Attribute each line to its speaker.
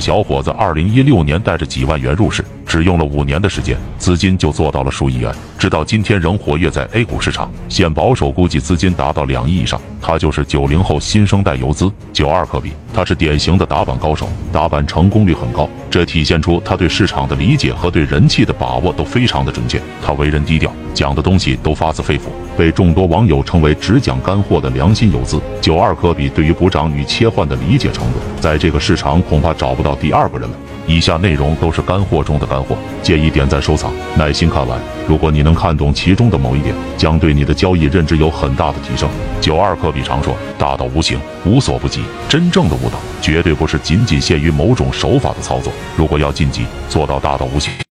Speaker 1: 小伙子二零一六年带着几万元入市，只用了五年的时间，资金就做到了数亿元，直到今天仍活跃在 A 股市场。现保守估计资金达到两亿以上。他就是九零后新生代游资九二科比，他是典型的打板高手，打板成功率很高，这体现出他对市场的理解和对人气的把握都非常的准确。他为人低调，讲的东西都发自肺腑，被众多网友称为只讲干货的良心游资。九二科比对于补涨与切换的理解程度，在这个市场恐怕找不到第二个人了。以下内容都是干货中的干货，建议点赞收藏，耐心看完。如果你能看懂其中的某一点，将对你的交易认知有很大的提升。九二科比常说：“大道无形，无所不及。”真正的悟道，绝对不是仅仅限于某种手法的操作。如果要晋级，做到大道无形。